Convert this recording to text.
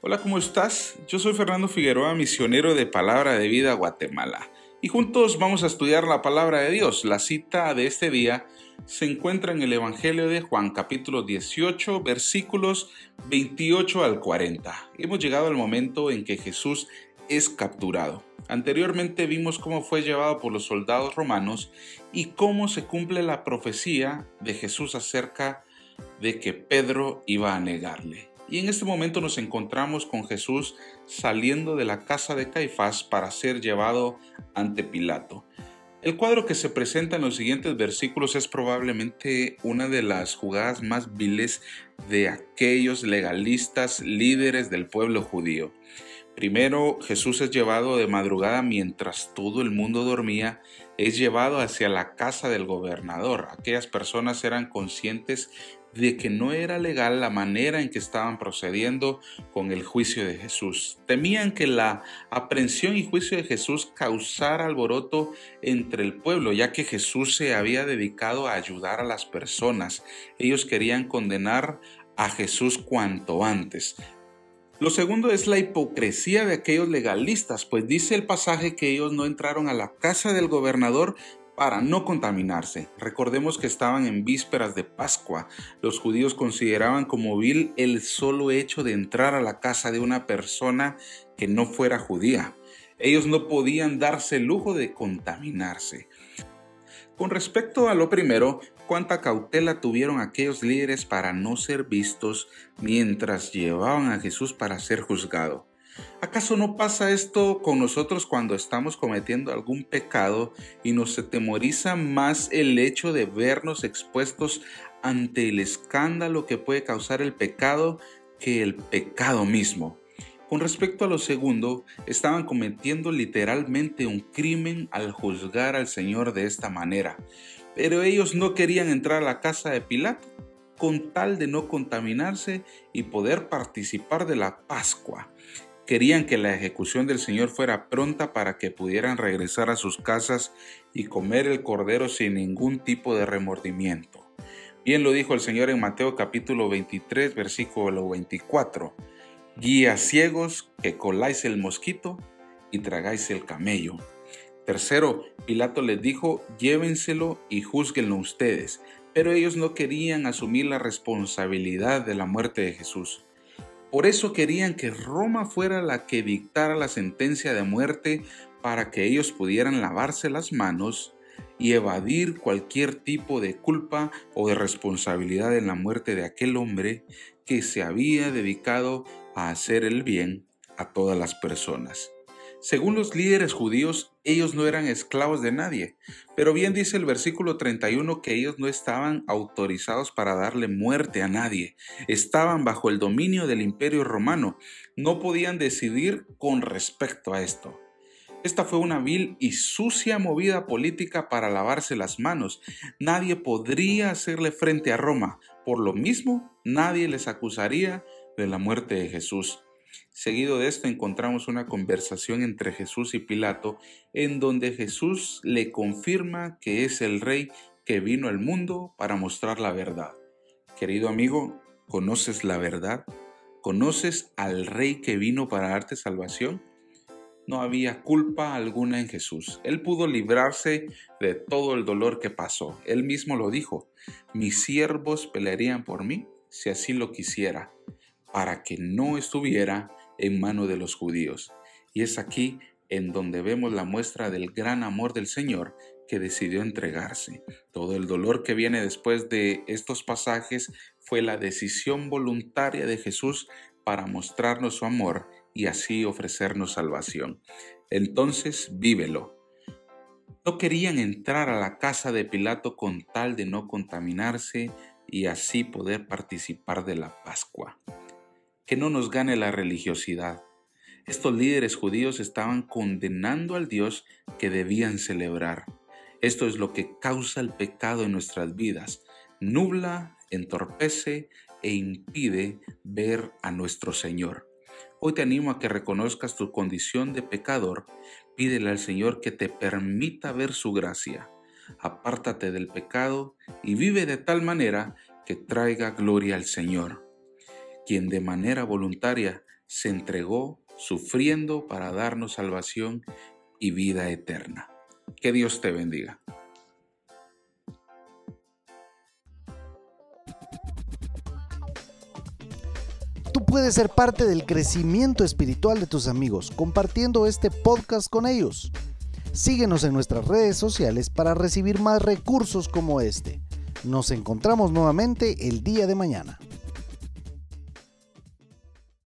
Hola, ¿cómo estás? Yo soy Fernando Figueroa, misionero de Palabra de Vida Guatemala. Y juntos vamos a estudiar la palabra de Dios. La cita de este día se encuentra en el Evangelio de Juan capítulo 18 versículos 28 al 40. Hemos llegado al momento en que Jesús es capturado. Anteriormente vimos cómo fue llevado por los soldados romanos y cómo se cumple la profecía de Jesús acerca de que Pedro iba a negarle. Y en este momento nos encontramos con Jesús saliendo de la casa de Caifás para ser llevado ante Pilato. El cuadro que se presenta en los siguientes versículos es probablemente una de las jugadas más viles de aquellos legalistas líderes del pueblo judío. Primero, Jesús es llevado de madrugada mientras todo el mundo dormía, es llevado hacia la casa del gobernador. Aquellas personas eran conscientes de que no era legal la manera en que estaban procediendo con el juicio de Jesús. Temían que la aprehensión y juicio de Jesús causara alboroto entre el pueblo, ya que Jesús se había dedicado a ayudar a las personas. Ellos querían condenar a Jesús cuanto antes. Lo segundo es la hipocresía de aquellos legalistas, pues dice el pasaje que ellos no entraron a la casa del gobernador para no contaminarse. Recordemos que estaban en vísperas de Pascua. Los judíos consideraban como vil el solo hecho de entrar a la casa de una persona que no fuera judía. Ellos no podían darse el lujo de contaminarse. Con respecto a lo primero, cuánta cautela tuvieron aquellos líderes para no ser vistos mientras llevaban a Jesús para ser juzgado. ¿Acaso no pasa esto con nosotros cuando estamos cometiendo algún pecado y nos atemoriza más el hecho de vernos expuestos ante el escándalo que puede causar el pecado que el pecado mismo? Con respecto a lo segundo, estaban cometiendo literalmente un crimen al juzgar al Señor de esta manera, pero ellos no querían entrar a la casa de Pilato con tal de no contaminarse y poder participar de la Pascua. Querían que la ejecución del Señor fuera pronta para que pudieran regresar a sus casas y comer el cordero sin ningún tipo de remordimiento. Bien lo dijo el Señor en Mateo capítulo 23, versículo 24. Guías ciegos que coláis el mosquito y tragáis el camello. Tercero, Pilato les dijo, llévenselo y juzguenlo ustedes. Pero ellos no querían asumir la responsabilidad de la muerte de Jesús. Por eso querían que Roma fuera la que dictara la sentencia de muerte para que ellos pudieran lavarse las manos y evadir cualquier tipo de culpa o de responsabilidad en la muerte de aquel hombre que se había dedicado a hacer el bien a todas las personas. Según los líderes judíos, ellos no eran esclavos de nadie, pero bien dice el versículo 31 que ellos no estaban autorizados para darle muerte a nadie, estaban bajo el dominio del imperio romano, no podían decidir con respecto a esto. Esta fue una vil y sucia movida política para lavarse las manos. Nadie podría hacerle frente a Roma. Por lo mismo, nadie les acusaría de la muerte de Jesús. Seguido de esto encontramos una conversación entre Jesús y Pilato en donde Jesús le confirma que es el rey que vino al mundo para mostrar la verdad. Querido amigo, ¿conoces la verdad? ¿Conoces al rey que vino para darte salvación? No había culpa alguna en Jesús. Él pudo librarse de todo el dolor que pasó. Él mismo lo dijo, mis siervos pelearían por mí si así lo quisiera para que no estuviera en mano de los judíos. Y es aquí en donde vemos la muestra del gran amor del Señor que decidió entregarse. Todo el dolor que viene después de estos pasajes fue la decisión voluntaria de Jesús para mostrarnos su amor y así ofrecernos salvación. Entonces, vívelo. No querían entrar a la casa de Pilato con tal de no contaminarse y así poder participar de la Pascua. Que no nos gane la religiosidad. Estos líderes judíos estaban condenando al Dios que debían celebrar. Esto es lo que causa el pecado en nuestras vidas. Nubla, entorpece e impide ver a nuestro Señor. Hoy te animo a que reconozcas tu condición de pecador. Pídele al Señor que te permita ver su gracia. Apártate del pecado y vive de tal manera que traiga gloria al Señor, quien de manera voluntaria se entregó sufriendo para darnos salvación y vida eterna. Que Dios te bendiga. Tú puedes ser parte del crecimiento espiritual de tus amigos compartiendo este podcast con ellos. Síguenos en nuestras redes sociales para recibir más recursos como este. Nos encontramos nuevamente el día de mañana.